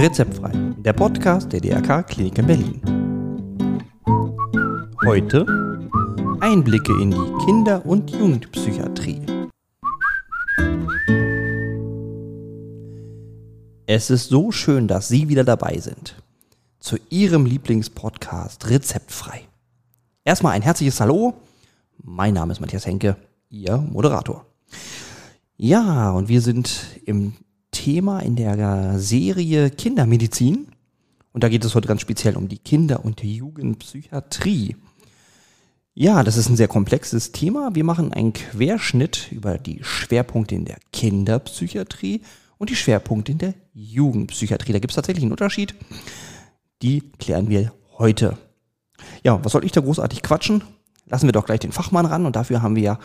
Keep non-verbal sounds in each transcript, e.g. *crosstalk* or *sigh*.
Rezeptfrei, der Podcast der DRK Klinik in Berlin. Heute Einblicke in die Kinder- und Jugendpsychiatrie. Es ist so schön, dass Sie wieder dabei sind. Zu Ihrem Lieblingspodcast Rezeptfrei. Erstmal ein herzliches Hallo. Mein Name ist Matthias Henke, Ihr Moderator. Ja, und wir sind im Thema in der Serie Kindermedizin. Und da geht es heute ganz speziell um die Kinder- und Jugendpsychiatrie. Ja, das ist ein sehr komplexes Thema. Wir machen einen Querschnitt über die Schwerpunkte in der Kinderpsychiatrie und die Schwerpunkte in der Jugendpsychiatrie. Da gibt es tatsächlich einen Unterschied. Die klären wir heute. Ja, was soll ich da großartig quatschen? Lassen wir doch gleich den Fachmann ran und dafür haben wir ja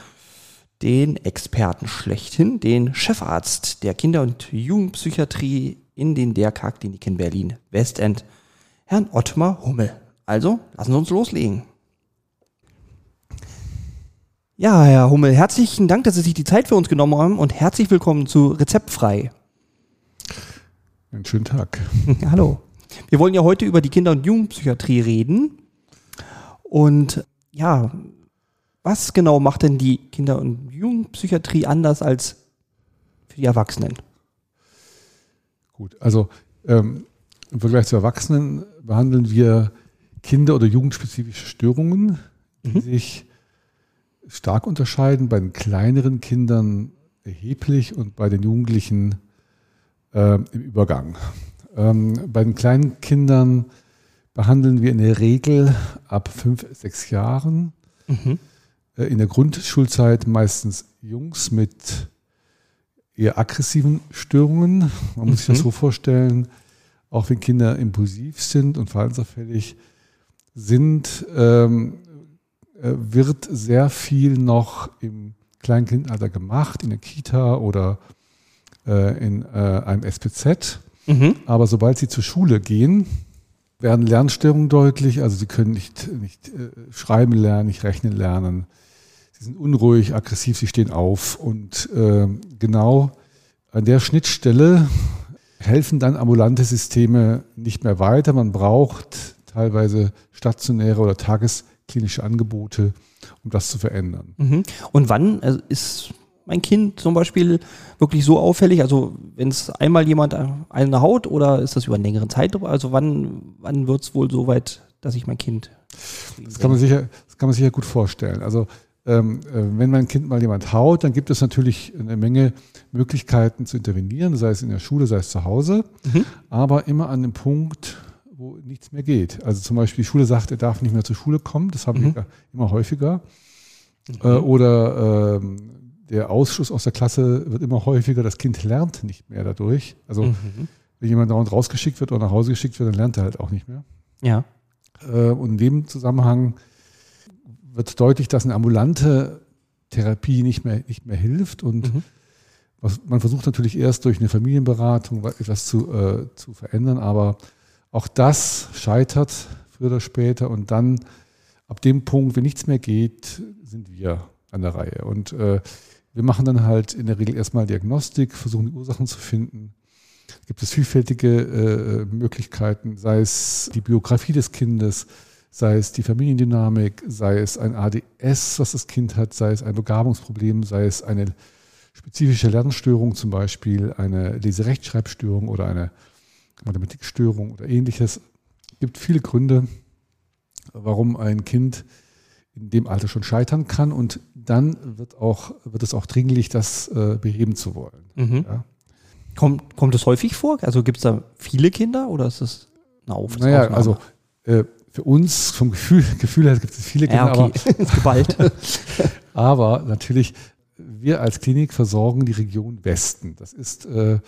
den Experten schlechthin, den Chefarzt der Kinder- und Jugendpsychiatrie in den DRK-Kliniken Berlin Westend, Herrn Ottmar Hummel. Also, lassen Sie uns loslegen. Ja, Herr Hummel, herzlichen Dank, dass Sie sich die Zeit für uns genommen haben und herzlich willkommen zu Rezeptfrei. Einen schönen Tag. *laughs* Hallo. Wir wollen ja heute über die Kinder- und Jugendpsychiatrie reden. Und ja, was genau macht denn die Kinder- und Jugendpsychiatrie anders als für die Erwachsenen? Gut, also ähm, im Vergleich zu Erwachsenen behandeln wir Kinder- oder jugendspezifische Störungen, die mhm. sich stark unterscheiden, bei den kleineren Kindern erheblich und bei den Jugendlichen äh, im Übergang. Ähm, bei den kleinen Kindern behandeln wir in der Regel ab fünf, sechs Jahren. Mhm. Äh, in der Grundschulzeit meistens Jungs mit eher aggressiven Störungen. Man muss mhm. sich das mhm. so vorstellen, auch wenn Kinder impulsiv sind und verhaltensauffällig sind, ähm, äh, wird sehr viel noch im Kleinkindalter gemacht, in der Kita oder äh, in äh, einem SPZ. Mhm. Aber sobald sie zur Schule gehen, werden Lernstörungen deutlich. Also sie können nicht, nicht äh, schreiben lernen, nicht rechnen lernen. Sie sind unruhig, aggressiv, sie stehen auf. Und äh, genau an der Schnittstelle helfen dann ambulante Systeme nicht mehr weiter. Man braucht teilweise stationäre oder tagesklinische Angebote, um das zu verändern. Mhm. Und wann also ist mein Kind zum Beispiel wirklich so auffällig? Also wenn es einmal jemand eine Haut oder ist das über einen längeren Zeitraum? Also wann, wann wird es wohl so weit, dass ich mein Kind... Das kann, man sicher, das kann man sicher gut vorstellen. Also ähm, äh, wenn mein Kind mal jemand haut, dann gibt es natürlich eine Menge Möglichkeiten zu intervenieren, sei es in der Schule, sei es zu Hause, mhm. aber immer an dem Punkt, wo nichts mehr geht. Also zum Beispiel die Schule sagt, er darf nicht mehr zur Schule kommen, das haben mhm. wir immer häufiger. Mhm. Äh, oder ähm, der Ausschluss aus der Klasse wird immer häufiger, das Kind lernt nicht mehr dadurch. Also mhm. wenn jemand dauernd rausgeschickt wird oder nach Hause geschickt wird, dann lernt er halt auch nicht mehr. Ja. Äh, und in dem Zusammenhang wird deutlich, dass eine ambulante Therapie nicht mehr, nicht mehr hilft. Und mhm. was, man versucht natürlich erst durch eine Familienberatung etwas zu, äh, zu verändern, aber auch das scheitert früher oder später. Und dann, ab dem Punkt, wenn nichts mehr geht, sind wir an der Reihe. Und äh, wir machen dann halt in der Regel erstmal Diagnostik, versuchen die Ursachen zu finden. Gibt es vielfältige äh, Möglichkeiten, sei es die Biografie des Kindes, sei es die Familiendynamik, sei es ein ADS, was das Kind hat, sei es ein Begabungsproblem, sei es eine spezifische Lernstörung, zum Beispiel eine Leserechtschreibstörung oder eine Mathematikstörung oder ähnliches. Es gibt viele Gründe, warum ein Kind in dem Alter schon scheitern kann und dann wird, auch, wird es auch dringlich, das äh, beheben zu wollen. Mhm. Ja. Kommt, kommt es häufig vor? Also gibt es da viele Kinder oder ist es eine Auf Naja, also äh, für uns vom Gefühl, *laughs* Gefühl her gibt es viele Kinder, ja, okay. aber, *laughs* *laughs* aber natürlich, wir als Klinik versorgen die Region Westen. Das ist äh,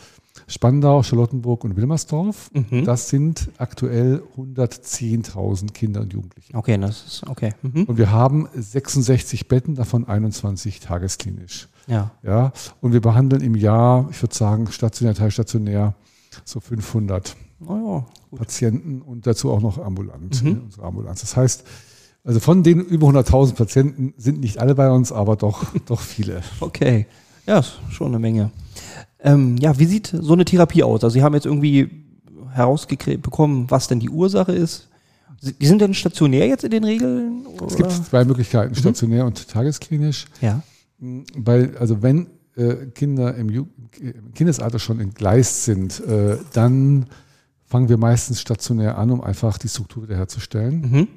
Spandau, Charlottenburg und Wilmersdorf. Mhm. Das sind aktuell 110.000 Kinder und Jugendliche. Okay, das ist okay. Mhm. Und wir haben 66 Betten, davon 21 tagesklinisch. Ja. Ja. Und wir behandeln im Jahr, ich würde sagen, stationär, teilstationär, so 500 oh ja, Patienten und dazu auch noch ambulant, mhm. unsere Ambulanz. Das heißt, also von den über 100.000 Patienten sind nicht alle bei uns, aber doch, *laughs* doch viele. Okay, ja, schon eine Menge. Ähm, ja, wie sieht so eine Therapie aus? Also Sie haben jetzt irgendwie herausbekommen, was denn die Ursache ist. Sie- Die sind denn stationär jetzt in den Regeln? Es gibt oder? zwei Möglichkeiten, stationär und tagesklinisch. Ja. Weil, also wenn äh, Kinder im, Ju im Kindesalter schon entgleist sind, äh, dann fangen wir meistens stationär an, um einfach die Struktur wiederherzustellen. Mhm.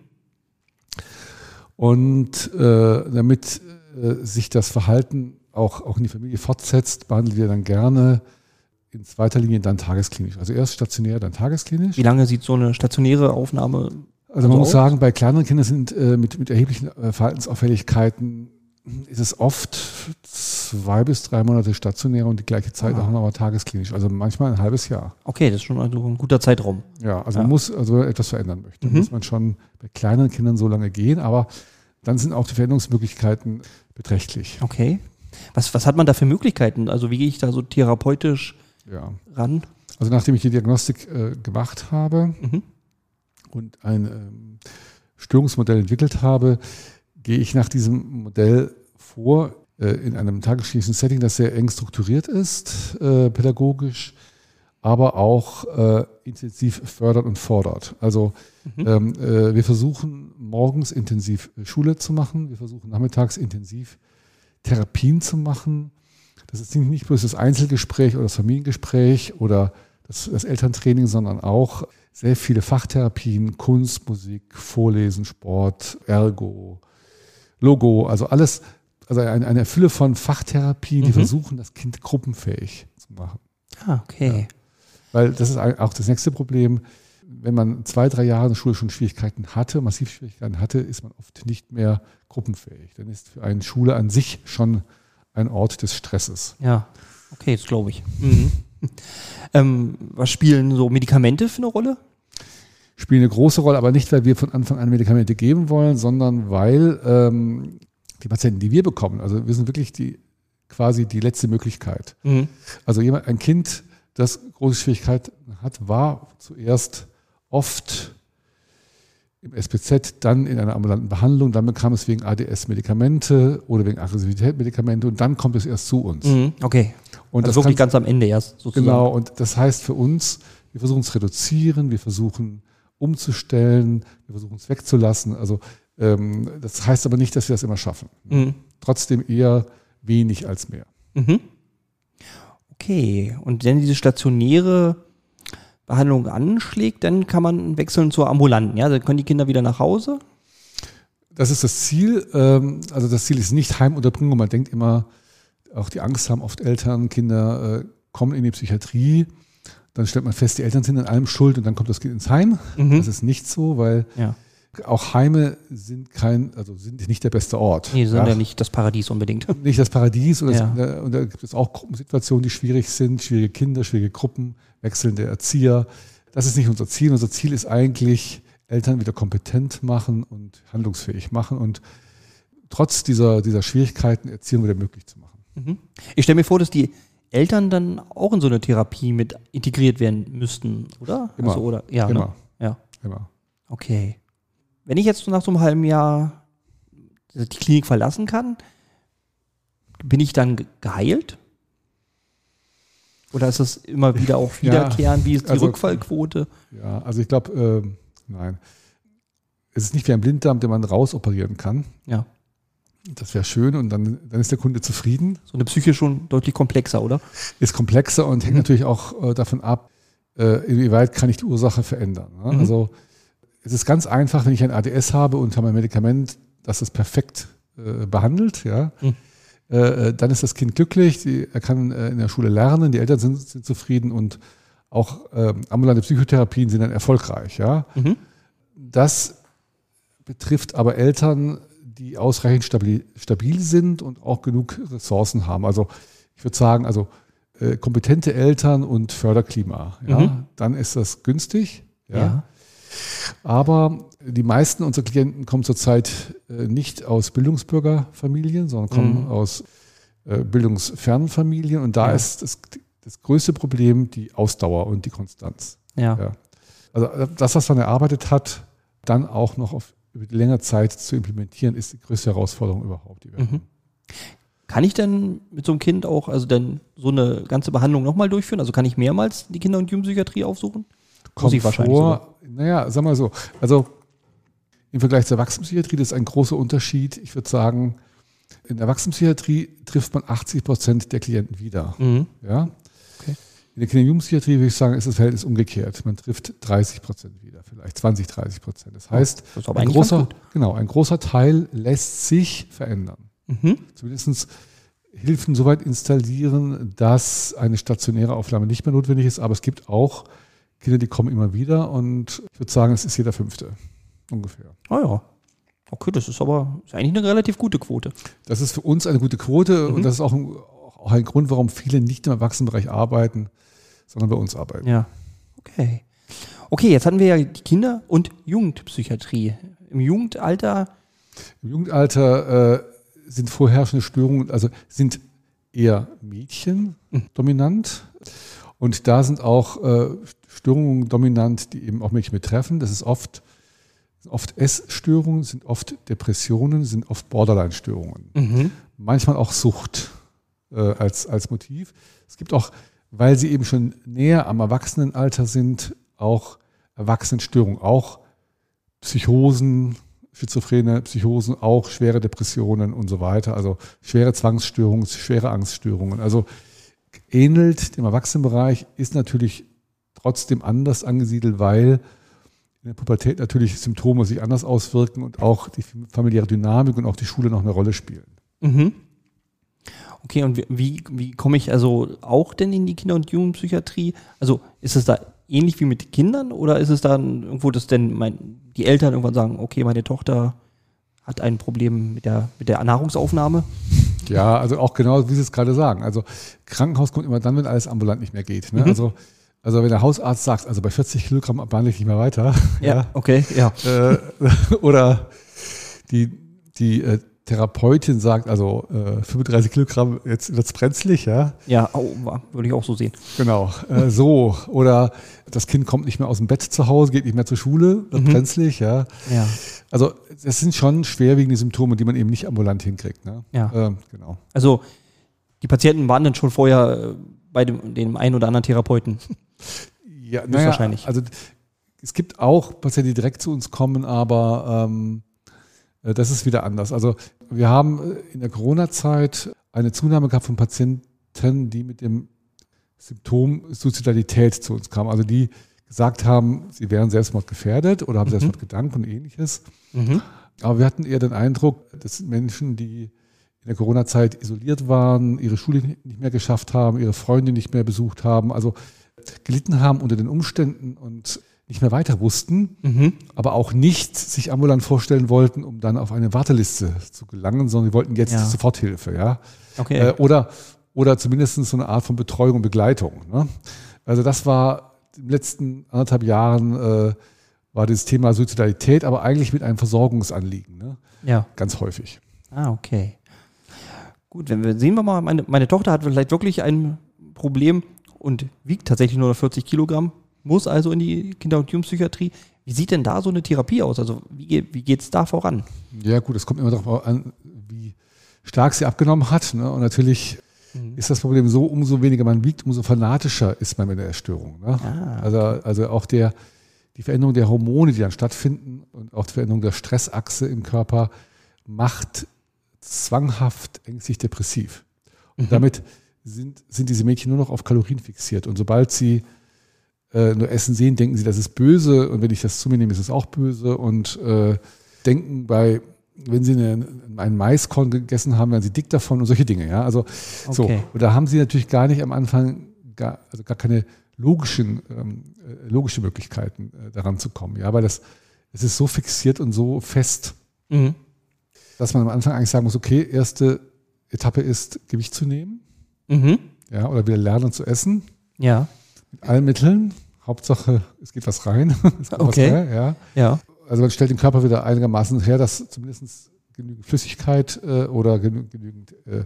Und äh, damit äh, sich das Verhalten auch, auch in die Familie fortsetzt, behandeln wir dann gerne in zweiter Linie dann tagesklinisch. Also erst stationär, dann tagesklinisch. Wie lange sieht so eine stationäre Aufnahme? Also man Also muss sagen, bei kleineren Kindern sind äh, mit, mit erheblichen äh, Verhaltensauffälligkeiten ist es oft zwei bis drei Monate stationär und die gleiche Zeit Ah. auch noch mal tagesklinisch. Also manchmal ein halbes Jahr. Okay, das ist schon also ein guter Zeitraum. Ja, also Ja. man muss, also wenn man etwas verändern möchte, Mhm. muss man schon bei kleineren Kindern so lange gehen, aber dann sind auch die Veränderungsmöglichkeiten beträchtlich. Okay. Was, was hat man da für Möglichkeiten? Also wie gehe ich da so therapeutisch Ja. ran? Also nachdem ich die Diagnostik äh, gemacht habe Mhm. und ein ähm, Störungsmodell entwickelt habe, gehe ich nach diesem Modell vor äh, in einem tagesklinischen Setting, das sehr eng strukturiert ist, äh, pädagogisch, aber auch äh, intensiv fördert und fordert. Also Mhm. ähm, äh, wir versuchen morgens intensiv äh, Schule zu machen, wir versuchen nachmittags intensiv Therapien zu machen. Das ist nicht bloß das Einzelgespräch oder das Familiengespräch oder das, das Elterntraining, sondern auch sehr viele Fachtherapien, Kunst, Musik, Vorlesen, Sport, Ergo, Logo, also alles, also eine, eine Fülle von Fachtherapien, die Mhm. versuchen, das Kind gruppenfähig zu machen. Ah, okay. Weil das ist auch das nächste Problem. Wenn man zwei, drei Jahre in der Schule schon Schwierigkeiten hatte, massiv Schwierigkeiten hatte, ist man oft nicht mehr gruppenfähig. Dann ist für eine Schule an sich schon ein Ort des Stresses. Ja. Okay, das glaube ich. Mhm. *laughs* ähm, was spielen so Medikamente für eine Rolle? Spielen eine große Rolle, aber nicht, weil wir von Anfang an Medikamente geben wollen, sondern weil ähm, die Patienten, die wir bekommen, also wir sind wirklich die quasi die letzte Möglichkeit. Mhm. Also jemand, ein Kind, das große Schwierigkeiten hat, war zuerst oft im SPZ, dann in einer ambulanten Behandlung, dann bekam es wegen ADS Medikamente oder wegen Aggressivität Medikamente und dann kommt es erst zu uns. Mhm. Okay. Und also das wirklich ganz am Ende erst sozusagen. genau, und das heißt für uns, wir versuchen es reduzieren, wir versuchen umzustellen, wir versuchen es wegzulassen. Also ähm, das heißt aber nicht, dass wir das immer schaffen. Mhm. Trotzdem eher wenig als mehr. Mhm. Okay. Und wenn diese stationäre Behandlung anschlägt, dann kann man wechseln zur ambulanten. Ja, dann können die Kinder wieder nach Hause. Das ist das Ziel. Ähm, Also das Ziel ist nicht Heimunterbringung. Man denkt immer, auch die Angst haben oft Eltern, Kinder äh, kommen in die Psychiatrie. Dann stellt man fest, die Eltern sind an allem schuld und dann kommt das Kind ins Heim. Mhm. Das ist nicht so, weil Ja. Auch Heime sind kein, also sind nicht der beste Ort. Nee, sind Ja. ja nicht das Paradies unbedingt. *laughs* nicht das Paradies. Und, Ja. das, und da gibt es auch Gruppensituationen, die schwierig sind, schwierige Kinder, schwierige Gruppen, wechselnde Erzieher. Das ist nicht unser Ziel. Unser Ziel ist eigentlich, Eltern wieder kompetent machen und handlungsfähig machen und trotz dieser, dieser Schwierigkeiten Erziehung wieder möglich zu machen. Mhm. Ich stelle mir vor, dass die Eltern dann auch in so eine Therapie mit integriert werden müssten, oder? Immer. Also, oder? Ja, Immer. Ne? Ja. Immer. Okay. Wenn ich jetzt nach so einem halben Jahr die Klinik verlassen kann, bin ich dann ge- geheilt? Oder ist das immer wieder auch *laughs* Ja, wiederkehren? Wie ist die also- Rückfallquote? Ja, also ich glaube, ähm, nein. Es ist nicht wie ein Blinddarm, den man rausoperieren kann. Ja. Das wäre schön und dann, dann ist der Kunde zufrieden. So eine Psyche schon deutlich komplexer, oder? ist komplexer und hängt Mhm. natürlich auch äh, davon ab, äh, inwieweit kann ich die Ursache verändern. Ne? Mhm. Also es ist ganz einfach, wenn ich ein ADS habe und habe ein Medikament, das es perfekt äh, behandelt, ja, Mhm. äh, dann ist das Kind glücklich, die, er kann äh, in der Schule lernen, die Eltern sind, sind zufrieden und auch ähm, ambulante Psychotherapien sind dann erfolgreich. Ja. Mhm. Das betrifft aber Eltern, die ausreichend stabil, stabil sind und auch genug Ressourcen haben. Also ich würde sagen, also äh, kompetente Eltern und Förderklima, ja, Mhm. dann ist das günstig. Ja. Ja. Aber die meisten unserer Klienten kommen zurzeit äh, nicht aus Bildungsbürgerfamilien, sondern kommen Mhm. aus äh, bildungsfernen Familien. Und da Ja. ist das, das größte Problem die Ausdauer und die Konstanz. Ja. Ja. Also äh, das, was man erarbeitet hat, dann auch noch auf über die längere Zeit zu implementieren, ist die größte Herausforderung überhaupt. Die wir Mhm. Kann ich denn mit so einem Kind auch, also dann so eine ganze Behandlung nochmal durchführen? Also kann ich mehrmals die Kinder- und Jugendpsychiatrie aufsuchen? Kommt ich wahrscheinlich vor, naja, sag mal so, also im Vergleich zur Erwachsenenpsychiatrie, das ist ein großer Unterschied. Ich würde sagen, in der Erwachsenenpsychiatrie trifft man 80 Prozent der Klienten wieder. Mhm. Ja? Okay. In der Kinder- und Jugendpsychiatrie würde ich sagen, ist das Verhältnis umgekehrt. Man trifft 30 Prozent wieder, vielleicht 20, 30 Prozent. Das heißt, das ein, großer, genau, ein großer Teil lässt sich verändern. Mhm. Zumindest Hilfen soweit installieren, dass eine stationäre Aufnahme nicht mehr notwendig ist. Aber es gibt auch Kinder, die kommen immer wieder und ich würde sagen, es ist jeder Fünfte ungefähr. Ah ja. Okay, das ist aber ist eigentlich eine relativ gute Quote. Das ist für uns eine gute Quote mhm. und das ist auch ein, auch ein Grund, warum viele nicht im Erwachsenenbereich arbeiten, sondern bei uns arbeiten. Ja. Okay. Okay, jetzt hatten wir ja die Kinder- und Jugendpsychiatrie. Im Jugendalter. Im Jugendalter äh, sind vorherrschende Störungen, also sind eher Mädchen mhm. dominant. Und da sind auch äh, Störungen dominant, die eben auch Mädchen betreffen. Das ist oft oft Essstörungen, sind oft Depressionen, sind oft Borderline-Störungen. Mhm. Manchmal auch Sucht äh, als, als Motiv. Es gibt auch, weil sie eben schon näher am Erwachsenenalter sind, auch Erwachsenenstörungen, auch Psychosen, schizophrene Psychosen, auch schwere Depressionen und so weiter. Also schwere Zwangsstörungen, schwere Angststörungen. Also ähnelt dem Erwachsenenbereich, ist natürlich trotzdem anders angesiedelt, weil in der Pubertät natürlich Symptome sich anders auswirken und auch die familiäre Dynamik und auch die Schule noch eine Rolle spielen. Mhm. Okay, und wie, wie komme ich also auch denn in die Kinder- und Jugendpsychiatrie? Also ist es da ähnlich wie mit Kindern oder ist es dann irgendwo, dass denn mein, die Eltern irgendwann sagen, okay, meine Tochter hat ein Problem mit der, mit der Nahrungsaufnahme? Ja, also auch genau, wie Sie es gerade sagen. Also Krankenhaus kommt immer dann, wenn alles ambulant nicht mehr geht. Ne? Mhm. Also also wenn der Hausarzt sagt, also bei 40 Kilogramm behandle ich nicht mehr weiter. Ja, ja. okay, ja. Äh, *laughs* oder die, die äh, Therapeutin sagt, also äh, 35 Kilogramm, jetzt wird es brenzlig, ja. Ja, oh, würde ich auch so sehen. Genau, äh, so. Oder das Kind kommt nicht mehr aus dem Bett zu Hause, geht nicht mehr zur Schule, wird mhm. brenzlig, ja. ja. Also das sind schon schwerwiegende Symptome, die man eben nicht ambulant hinkriegt. Ne? Ja. Ähm, genau. Also die Patienten waren dann schon vorher äh, bei dem, dem einen oder anderen Therapeuten. Ja, naja, wahrscheinlich. Also es gibt auch Patienten, die direkt zu uns kommen, aber ähm, äh, das ist wieder anders. Also wir haben äh, in der Corona-Zeit eine Zunahme gehabt von Patienten, die mit dem Symptom Suizidalität zu uns kamen. Also die gesagt haben, sie wären selbstmordgefährdet oder haben mhm. Selbstmordgedanken und ähnliches. Mhm. Aber wir hatten eher den Eindruck, das sind Menschen, die in der Corona-Zeit isoliert waren, ihre Schule nicht mehr geschafft haben, ihre Freunde nicht mehr besucht haben, also gelitten haben unter den Umständen und nicht mehr weiter wussten, mhm. aber auch nicht sich ambulant vorstellen wollten, um dann auf eine Warteliste zu gelangen, sondern sie wollten jetzt ja. Soforthilfe, ja. Okay. Äh, oder, oder zumindest so eine Art von Betreuung und Begleitung. Ne? Also das war in den letzten anderthalb Jahren äh, war das Thema Suizidalität, aber eigentlich mit einem Versorgungsanliegen. Ne? Ja. Ganz häufig. Ah, okay. Gut, wenn wir sehen wir mal, meine, meine Tochter hat vielleicht wirklich ein Problem und wiegt tatsächlich nur 40 Kilogramm, muss also in die Kinder- und Jugendpsychiatrie. Wie sieht denn da so eine Therapie aus? Also wie, wie geht es da voran? Ja gut, es kommt immer darauf an, wie stark sie abgenommen hat. Ne? Und natürlich mhm. ist das Problem so, umso weniger man wiegt, umso fanatischer ist man mit der Erstörung. Ne? Ah, okay. also, also auch der, die Veränderung der Hormone, die dann stattfinden und auch die Veränderung der Stressachse im Körper macht zwanghaft ängstlich depressiv. Und mhm. damit sind, sind diese Mädchen nur noch auf Kalorien fixiert. Und sobald sie äh, nur Essen sehen, denken sie, das ist böse. Und wenn ich das zu mir nehme, ist es auch böse. Und äh, denken bei, wenn sie eine, einen Maiskorn gegessen haben, werden sie dick davon und solche Dinge. Ja, also okay. so. Und da haben sie natürlich gar nicht am Anfang gar, also gar keine logischen, ähm, äh, logische Möglichkeiten, äh, daran zu kommen. Ja, weil das, es ist so fixiert und so fest. Mhm dass man am Anfang eigentlich sagen muss, okay, erste Etappe ist, Gewicht zu nehmen. Mhm. Ja, oder wieder lernen zu essen. Ja. Mit allen Mitteln. Hauptsache, es geht was rein. *laughs* Okay. Rein, ja. ja. Also man stellt den Körper wieder einigermaßen her, dass zumindest genügend Flüssigkeit äh, oder genü genügend äh,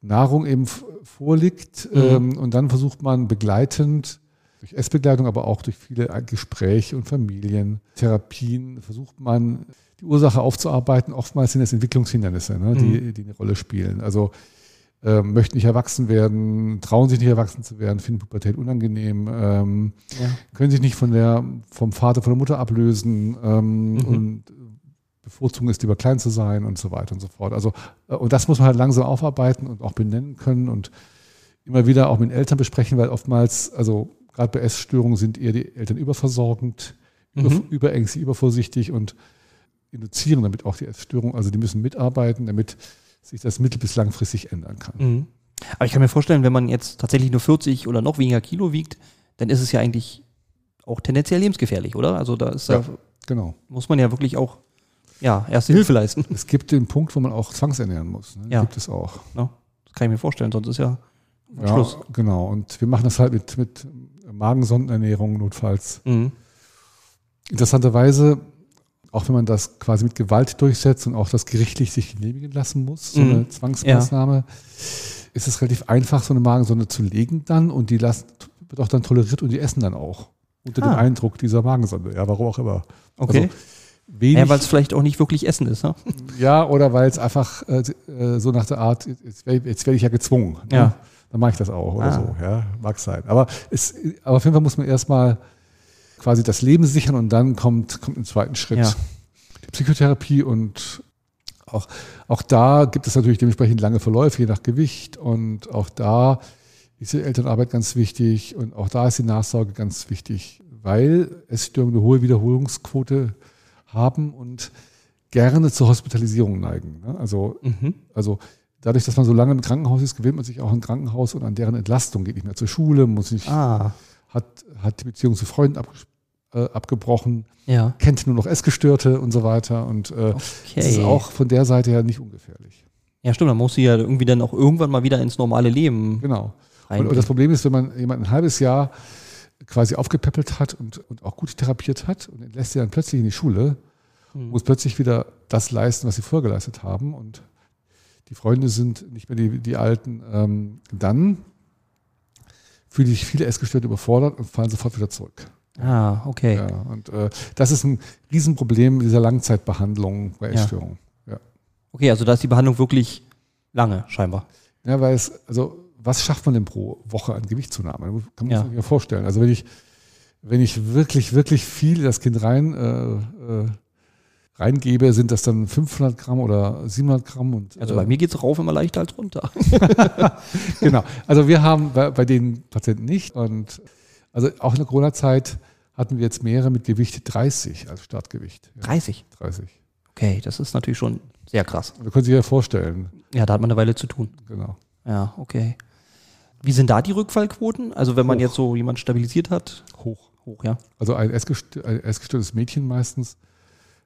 Nahrung eben vorliegt. Mhm. Ähm, und dann versucht man begleitend durch Essbegleitung, aber auch durch viele Gespräche und Familientherapien, versucht man die Ursache aufzuarbeiten. Oftmals sind es Entwicklungshindernisse, ne, die, die eine Rolle spielen. Also ähm, möchten nicht erwachsen werden, trauen sich nicht erwachsen zu werden, finden Pubertät unangenehm, ähm, Ja. können sich nicht von der, vom Vater, von der Mutter ablösen ähm, Mhm. und bevorzugen es lieber klein zu sein und so weiter und so fort. Also, äh, und das muss man halt langsam aufarbeiten und auch benennen können und immer wieder auch mit Eltern besprechen, weil oftmals, also gerade bei Essstörungen sind eher die Eltern überversorgend, über, Mhm. überängstlich, übervorsichtig und induzieren damit auch die Essstörung. Also die müssen mitarbeiten, damit sich das mittel- bis langfristig ändern kann. Mhm. Aber ich kann mir vorstellen, wenn man jetzt tatsächlich nur 40 oder noch weniger Kilo wiegt, dann ist es ja eigentlich auch tendenziell lebensgefährlich, oder? Also da ist Ja. da Genau. muss man ja wirklich auch ja, erste Hilfe leisten. Es gibt den Punkt, wo man auch zwangsernähren muss. Ne? Ja. Gibt es auch. Ne? Das kann ich mir vorstellen, sonst ist ja Ja, Schluss. genau. Und wir machen das halt mit, mit Magensondenernährung notfalls. Mhm. Interessanterweise, auch wenn man das quasi mit Gewalt durchsetzt und auch das gerichtlich sich genehmigen lassen muss, so Mhm. eine Zwangsmaßnahme, ist es relativ einfach, so eine Magensonde zu legen dann und die lassen, wird auch dann toleriert und die essen dann auch. Unter Ah. dem Eindruck dieser Magensonde. Ja, warum auch immer. Okay. Also wenig, ja, weil es vielleicht auch nicht wirklich Essen ist, ne? *laughs* ja, oder weil es einfach äh, äh, so nach der Art, jetzt werde werd ich ja gezwungen. ne? Ja. Dann mache ich das auch oder Ah. so. Ja, mag sein. Aber, es, aber auf jeden Fall muss man erstmal quasi das Leben sichern und dann kommt, kommt im zweiten Schritt Ja. die Psychotherapie und auch, auch da gibt es natürlich dementsprechend lange Verläufe, je nach Gewicht und auch da ist die Elternarbeit ganz wichtig und auch da ist die Nachsorge ganz wichtig, weil Essstörungen eine hohe Wiederholungsquote haben und gerne zur Hospitalisierung neigen. ne? Also Mhm. also dadurch, dass man so lange im Krankenhaus ist, gewöhnt man sich auch an Krankenhaus und an deren Entlastung, geht nicht mehr zur Schule, muss nicht, Ah, hat, hat die Beziehung zu Freunden abges- äh, abgebrochen, ja. kennt nur noch Essgestörte und so weiter. Und äh, das ist Okay. auch von der Seite her nicht ungefährlich. Ja, stimmt, dann muss sie ja irgendwie dann auch irgendwann mal wieder ins normale Leben Genau. Und, und das Problem ist, wenn man jemanden ein halbes Jahr quasi aufgepäppelt hat und, und auch gut therapiert hat und entlässt sie dann plötzlich in die Schule, Hm. muss plötzlich wieder das leisten, was sie vorher geleistet haben. Und die Freunde sind nicht mehr die, die Alten. Ähm, dann fühlen sich viele Essgestörte überfordert und fallen sofort wieder zurück. Ah, okay. Ja, und äh, das ist ein Riesenproblem dieser Langzeitbehandlung bei Ja. Essstörungen. Ja. Okay, also da ist die Behandlung wirklich lange, scheinbar. Ja, weil es, also was schafft man denn pro Woche an Gewichtszunahme? Kann man Ja. sich ja vorstellen. Also wenn ich, wenn ich wirklich, wirklich viel das Kind rein, äh, äh, reingebe, sind das dann 500 Gramm oder 700 Gramm. Und, Also äh, bei mir geht's rauf immer leichter als runter. *laughs* genau. Also wir haben bei, bei den Patienten nicht. Und also auch in der Corona-Zeit hatten wir jetzt mehrere mit Gewicht 30 als Startgewicht. Ja, 30. 30. Okay, das ist natürlich schon sehr krass. Da können Sie sich ja vorstellen. Ja, da hat man eine Weile zu tun. Genau. Ja, okay. Wie sind da die Rückfallquoten? Also wenn man Hoch. jetzt so jemand stabilisiert hat, Hoch. hoch, ja. Also ein essgestörtes Mädchen meistens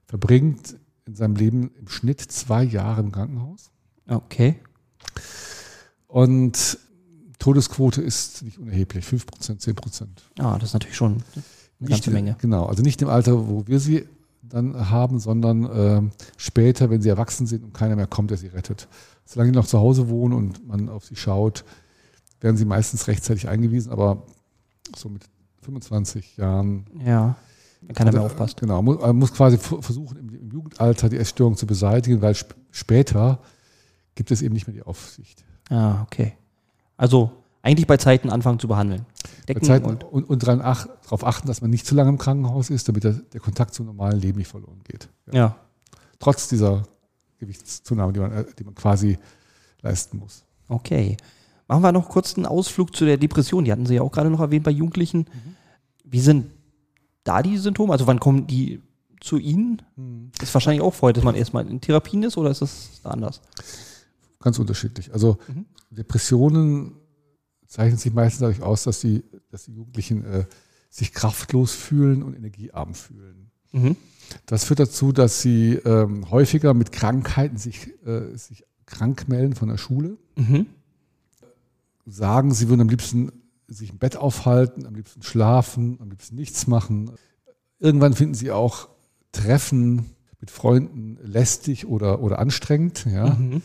verbringt in seinem Leben im Schnitt zwei Jahre im Krankenhaus. Okay. Und Todesquote ist nicht unerheblich, 5%, 10%. Ah, das ist natürlich schon eine ganze Nicht- Menge. Genau, also nicht im Alter, wo wir sie dann haben, sondern ähm, später, wenn sie erwachsen sind und keiner mehr kommt, der sie rettet. Solange sie noch zu Hause wohnen und man auf sie schaut, werden sie meistens rechtzeitig eingewiesen, aber so mit 25 Jahren Ja. Wenn keiner mehr Also, aufpasst. Genau, muss, man muss quasi versuchen, im, im Jugendalter die Essstörung zu beseitigen, weil sp später gibt es eben nicht mehr die Aufsicht. Ah, okay. Also eigentlich bei Zeiten anfangen zu behandeln. Bei Zeiten, und und und dran ach, darauf achten, dass man nicht zu lange im Krankenhaus ist, damit der, der Kontakt zum normalen Leben nicht verloren geht. Ja. ja. Trotz dieser Gewichtszunahme, die man, äh, die man quasi leisten muss. Okay. Machen wir noch kurz einen Ausflug zu der Depression. Die hatten Sie ja auch gerade noch erwähnt bei Jugendlichen. Mhm. Wie sind da die Symptome? Also wann kommen die zu Ihnen? Ist wahrscheinlich auch vorher, dass man erstmal in Therapien ist oder ist das da anders? Ganz unterschiedlich. Also Mhm. Depressionen zeichnen sich meistens dadurch aus, dass die, dass die Jugendlichen äh, sich kraftlos fühlen und energiearm fühlen. Mhm. Das führt dazu, dass sie ähm, häufiger mit Krankheiten sich, äh, sich krank melden von der Schule, Mhm. sagen, sie würden am liebsten sich im Bett aufhalten, am liebsten schlafen, am liebsten nichts machen. Irgendwann finden sie auch Treffen mit Freunden lästig oder, oder anstrengend. Ja? Mhm.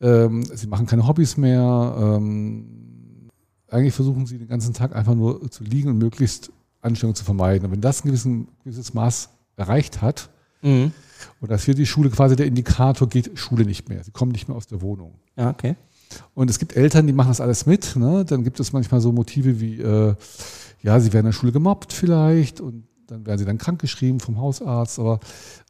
Ähm, sie machen keine Hobbys mehr. Ähm, eigentlich versuchen sie den ganzen Tag einfach nur zu liegen und möglichst Anstrengung zu vermeiden. Und wenn das ein gewissen, gewisses Maß erreicht hat, Mhm. Und das für die Schule quasi der Indikator, geht Schule nicht mehr. Sie kommen nicht mehr aus der Wohnung. Ja, okay. Und es gibt Eltern, die machen das alles mit. Ne? Dann gibt es manchmal so Motive wie, äh, ja, sie werden in der Schule gemobbt vielleicht und dann werden sie dann krankgeschrieben vom Hausarzt. Aber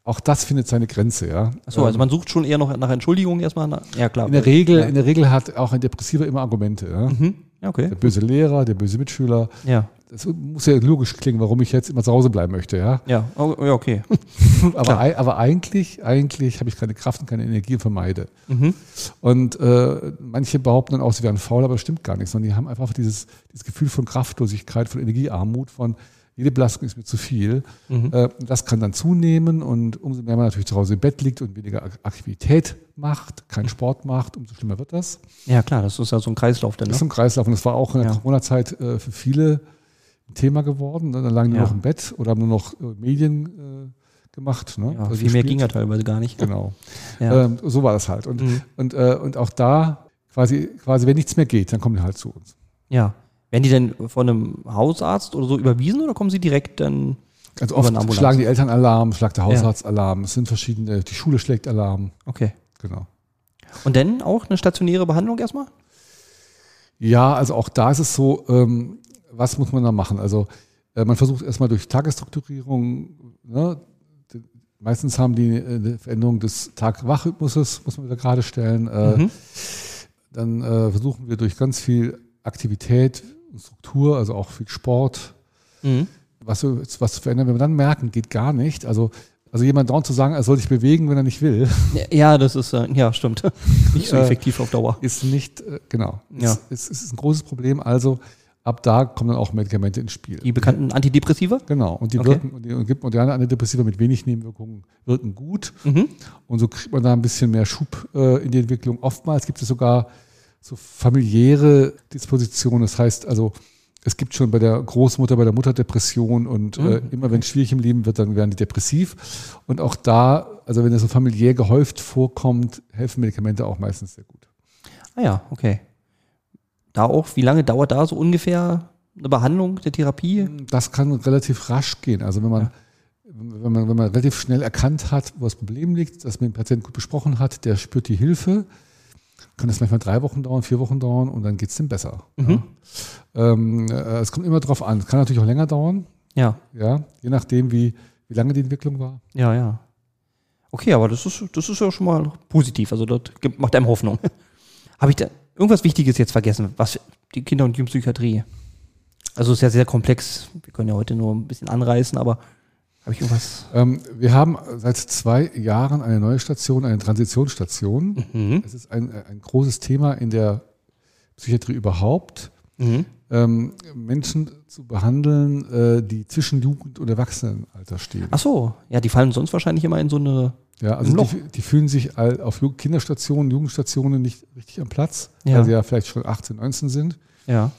auch das findet seine Grenze, ja. Achso, also Ähm, man sucht schon eher noch nach Entschuldigungen erstmal. Na, ja, klar. in der Regel, Ja. in der Regel hat auch ein Depressiver immer Argumente. Ja? Mhm. Okay. Der böse Lehrer, der böse Mitschüler. Ja. Das muss ja logisch klingen, warum ich jetzt immer zu Hause bleiben möchte, ja. Ja, oh, okay. *laughs* Aber, aber eigentlich, eigentlich habe ich keine Kraft und keine Energie und vermeide. Mhm. Und äh, manche behaupten dann auch, sie wären faul, aber das stimmt gar nicht, sondern die haben einfach dieses, dieses Gefühl von Kraftlosigkeit, von Energiearmut, von jede Belastung ist mir zu viel. Mhm. Äh, das kann dann zunehmen und umso mehr man natürlich zu Hause im Bett liegt und weniger Ak- Aktivität macht, keinen Sport macht, umso schlimmer wird das. Ja, klar, das ist ja so ein Kreislauf dann. Das ist Ne? ein Kreislauf und das war auch in der Ja. Corona-Zeit äh, für viele ein Thema geworden. Ne? Dann lagen die Ja. noch im Bett oder haben nur noch äh, Medien gemacht. Ne? Ja, Also viel mehr ging ja teilweise gar nicht. Genau. Ja. Ähm, so war das halt. Und, Mhm. und, äh, und auch da, quasi, quasi, wenn nichts mehr geht, dann kommen die halt zu uns. ja. Werden die denn von einem Hausarzt oder so überwiesen oder kommen sie direkt dann? Also Über oft schlagen die Eltern Alarm, schlagt der Hausarzt Alarm, es sind verschiedene, die Schule schlägt Alarm, Okay. genau. Und dann auch eine stationäre Behandlung erstmal? Ja, also auch da ist es so, ähm, was muss man da machen? Also äh, man versucht erstmal durch Tagesstrukturierung, ne, die, meistens haben die äh, eine Veränderung des Tag-Wach-Rhythmuses, muss man wieder gerade stellen. Äh, Mhm. Dann äh, versuchen wir durch ganz viel Aktivität und Struktur, also auch viel Sport, Mhm. was, zu- was zu verändern. Wenn wir dann merken, geht gar nicht, also also jemand dauernd zu sagen, er soll sich bewegen, wenn er nicht will, Ja, das ist, äh, ja, stimmt. *laughs* Nicht so Äh, effektiv auf Dauer. ist nicht, äh, genau, Ja. ist, ist, ist ein großes Problem. Also ab da kommen dann auch Medikamente ins Spiel. Die bekannten Antidepressiva? Genau, und die Okay. wirken, und die und gibt moderne Antidepressiva mit wenig Nebenwirkungen, wirken gut. Mhm. Und so kriegt man da ein bisschen mehr Schub äh, in die Entwicklung. Oftmals gibt es sogar so familiäre Dispositionen. Das heißt also, es gibt schon bei der Großmutter, bei der Mutter Depression und äh, Mhm. immer wenn es schwierig im Leben wird, dann werden die depressiv. Und auch da, also wenn es so familiär gehäuft vorkommt, helfen Medikamente auch meistens sehr gut. Ah ja, okay. Da auch, wie lange dauert da so ungefähr eine Behandlung der Therapie? Das kann relativ rasch gehen. Also wenn man, Ja. wenn man, wenn man relativ schnell erkannt hat, wo das Problem liegt, das mit dem Patienten gut besprochen hat, der spürt die Hilfe, kann das manchmal drei Wochen dauern, vier Wochen dauern und dann geht es dem besser. Mhm. Ja. Ähm, äh, es kommt immer drauf an. Es kann natürlich auch länger dauern, Ja, ja, je nachdem, wie, wie lange die Entwicklung war. ja, ja. Okay, aber das ist, das ist ja schon mal positiv. Also das gibt, macht einem Hoffnung. *laughs* Habe ich da irgendwas Wichtiges jetzt vergessen? Was die Kinder- und Jugendpsychiatrie? Also es ist ja sehr komplex. Wir können ja heute nur ein bisschen anreißen, aber habe ich irgendwas? Ähm, wir haben seit zwei Jahren eine neue Station, eine Transitionsstation. Mhm. Es ist ein, ein großes Thema in der Psychiatrie überhaupt. Mhm. ähm, Menschen zu behandeln, äh, die zwischen Jugend- und Erwachsenenalter stehen. Ach so, ja, die fallen sonst wahrscheinlich immer in so eine. ja, also die, die fühlen sich all- auf Kinderstationen, Jugendstationen nicht richtig am Platz, Ja. weil sie ja vielleicht schon 18, 19 sind. Ja.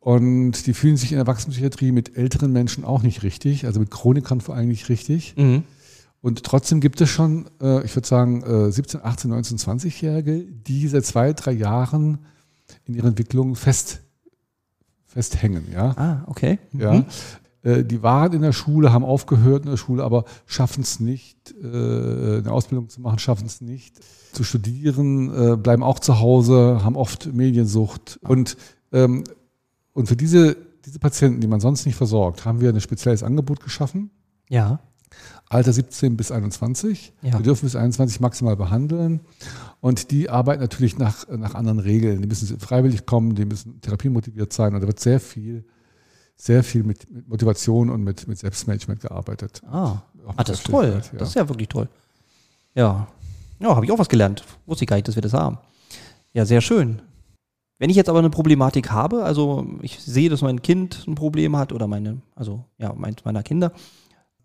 Und die fühlen sich in der Erwachsenenpsychiatrie mit älteren Menschen auch nicht richtig, also mit Chronikern vor allem nicht richtig. Mhm. Und trotzdem gibt es schon, äh, ich würde sagen, äh, 17, 18, 19, 20-Jährige, die seit zwei, drei Jahren in ihrer Entwicklung fest, festhängen. Ja? Ah, okay. Ja. Mhm. Äh, Die waren in der Schule, haben aufgehört in der Schule, aber schaffen es nicht, äh, eine Ausbildung zu machen, schaffen es nicht zu studieren, äh, bleiben auch zu Hause, haben oft Mediensucht. Und, ähm, und für diese, diese Patienten, die man sonst nicht versorgt, haben wir ein spezielles Angebot geschaffen. Ja. Alter 17 bis 21. Ja. Wir dürfen bis 21 maximal behandeln. Und die arbeiten natürlich nach, nach anderen Regeln. Die müssen freiwillig kommen, die müssen therapiemotiviert sein. Und da wird sehr viel, sehr viel mit, mit Motivation und mit, mit Selbstmanagement gearbeitet. Ah, ah das ist toll. Ja. Das ist ja wirklich toll. Ja. Ja, habe ich auch was gelernt. Wusste ich gar nicht, dass wir das haben. Ja, sehr schön. Wenn ich jetzt aber eine Problematik habe, also ich sehe, dass mein Kind ein Problem hat oder meine, also ja, meint meiner Kinder,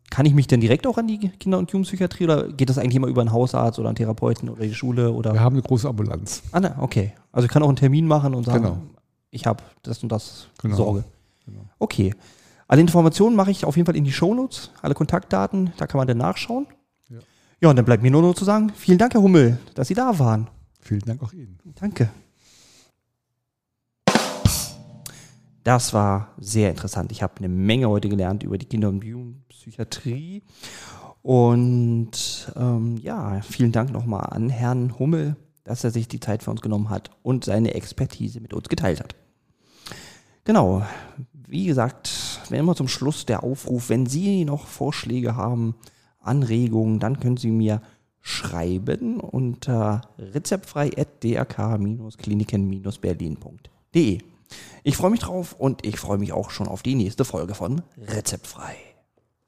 kann ich mich denn direkt auch an die Kinder- und Jugendpsychiatrie oder geht das eigentlich immer über einen Hausarzt oder einen Therapeuten oder die Schule oder? Wir haben eine große Ambulanz. Ah, ne, okay. Also ich kann auch einen Termin machen und sagen, Genau. ich habe das und das Genau. Sorge. Genau. Okay. Alle Informationen mache ich auf jeden Fall in die Shownotes, alle Kontaktdaten, da kann man dann nachschauen. Ja. Ja, und dann bleibt mir nur noch zu sagen, vielen Dank, Herr Hummel, dass Sie da waren. Vielen Dank auch Ihnen. Danke. Das war sehr interessant. Ich habe eine Menge heute gelernt über die Kinder- und Jugendpsychiatrie. Und ähm, ja, vielen Dank nochmal an Herrn Hummel, dass er sich die Zeit für uns genommen hat und seine Expertise mit uns geteilt hat. Genau, wie gesagt, wenn immer zum Schluss der Aufruf, wenn Sie noch Vorschläge haben, Anregungen, dann können Sie mir schreiben unter rezeptfrei.drk-kliniken-berlin.de. Ich freue mich drauf und ich freue mich auch schon auf die nächste Folge von Rezeptfrei.